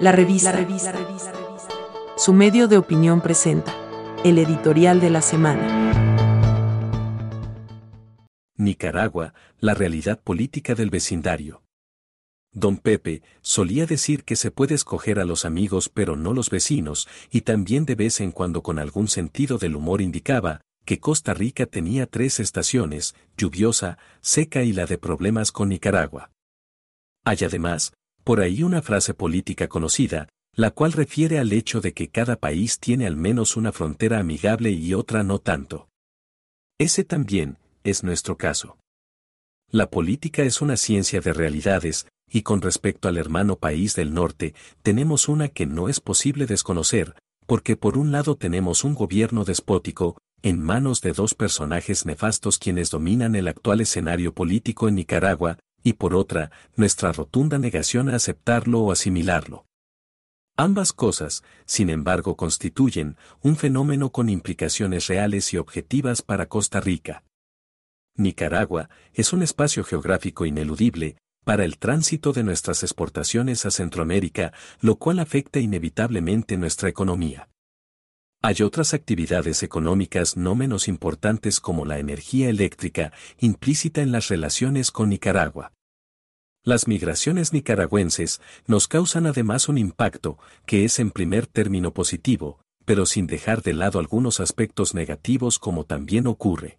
La revista. Su medio de opinión presenta. El editorial de la semana. Nicaragua, la realidad política del vecindario. Don Pepe solía decir que se puede escoger a los amigos pero no los vecinos, y también de vez en cuando con algún sentido del humor indicaba que Costa Rica tenía tres estaciones, lluviosa, seca y la de problemas con Nicaragua. Hay además, por ahí una frase política conocida, la cual refiere al hecho de que cada país tiene al menos una frontera amigable y otra no tanto. Ese también es nuestro caso. La política es una ciencia de realidades, y con respecto al hermano país del norte, tenemos una que no es posible desconocer, porque por un lado tenemos un gobierno despótico, en manos de dos personajes nefastos quienes dominan el actual escenario político en Nicaragua, y por otra, nuestra rotunda negación a aceptarlo o asimilarlo. Ambas cosas, sin embargo, constituyen un fenómeno con implicaciones reales y objetivas para Costa Rica. Nicaragua es un espacio geográfico ineludible para el tránsito de nuestras exportaciones a Centroamérica, lo cual afecta inevitablemente nuestra economía. Hay otras actividades económicas no menos importantes como la energía eléctrica, implícita en las relaciones con Nicaragua. Las migraciones nicaragüenses nos causan además un impacto, que es en primer término positivo, pero sin dejar de lado algunos aspectos negativos como también ocurre.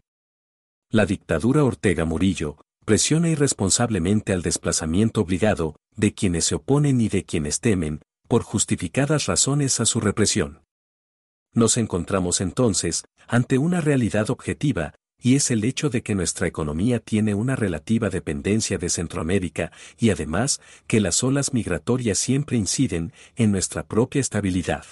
La dictadura Ortega Murillo presiona irresponsablemente al desplazamiento obligado de quienes se oponen y de quienes temen, por justificadas razones a su represión. Nos encontramos entonces ante una realidad objetiva, y es el hecho de que nuestra economía tiene una relativa dependencia de Centroamérica y además que las olas migratorias siempre inciden en nuestra propia estabilidad.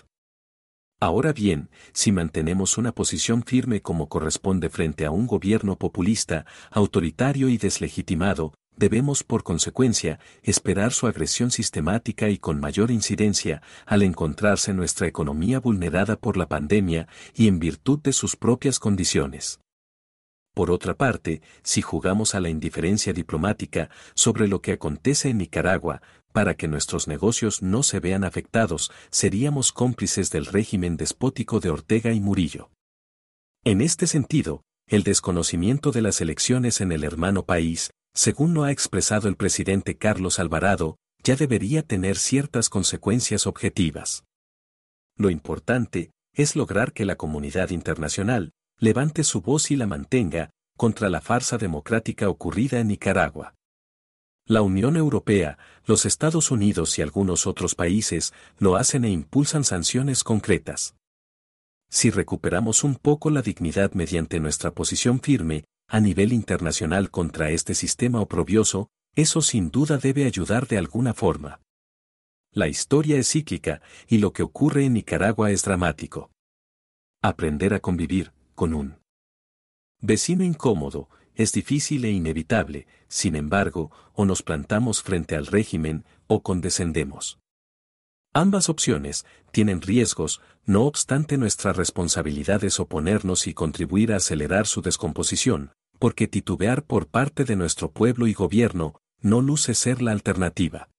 Ahora bien, si mantenemos una posición firme como corresponde frente a un gobierno populista, autoritario y deslegitimado, debemos por consecuencia esperar su agresión sistemática y con mayor incidencia al encontrarse nuestra economía vulnerada por la pandemia y en virtud de sus propias condiciones. Por otra parte, si jugamos a la indiferencia diplomática sobre lo que acontece en Nicaragua, para que nuestros negocios no se vean afectados, seríamos cómplices del régimen despótico de Ortega y Murillo. En este sentido, el desconocimiento de las elecciones en el hermano país, según lo ha expresado el presidente Carlos Alvarado, ya debería tener ciertas consecuencias objetivas. Lo importante es lograr que la comunidad internacional levante su voz y la mantenga contra la farsa democrática ocurrida en Nicaragua. La Unión Europea, los Estados Unidos y algunos otros países lo hacen e impulsan sanciones concretas. Si recuperamos un poco la dignidad mediante nuestra posición firme, a nivel internacional contra este sistema oprobioso, eso sin duda debe ayudar de alguna forma. La historia es cíclica y lo que ocurre en Nicaragua es dramático. Aprender a convivir con un vecino incómodo es difícil e inevitable, sin embargo, o nos plantamos frente al régimen o condescendemos. Ambas opciones tienen riesgos, no obstante nuestra responsabilidad es oponernos y contribuir a acelerar su descomposición, porque titubear por parte de nuestro pueblo y gobierno no luce ser la alternativa.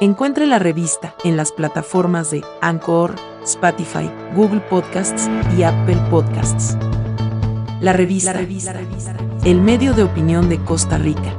Encuentre la revista en las plataformas de Anchor, Spotify, Google Podcasts y Apple Podcasts. La revista, el medio de opinión de Costa Rica.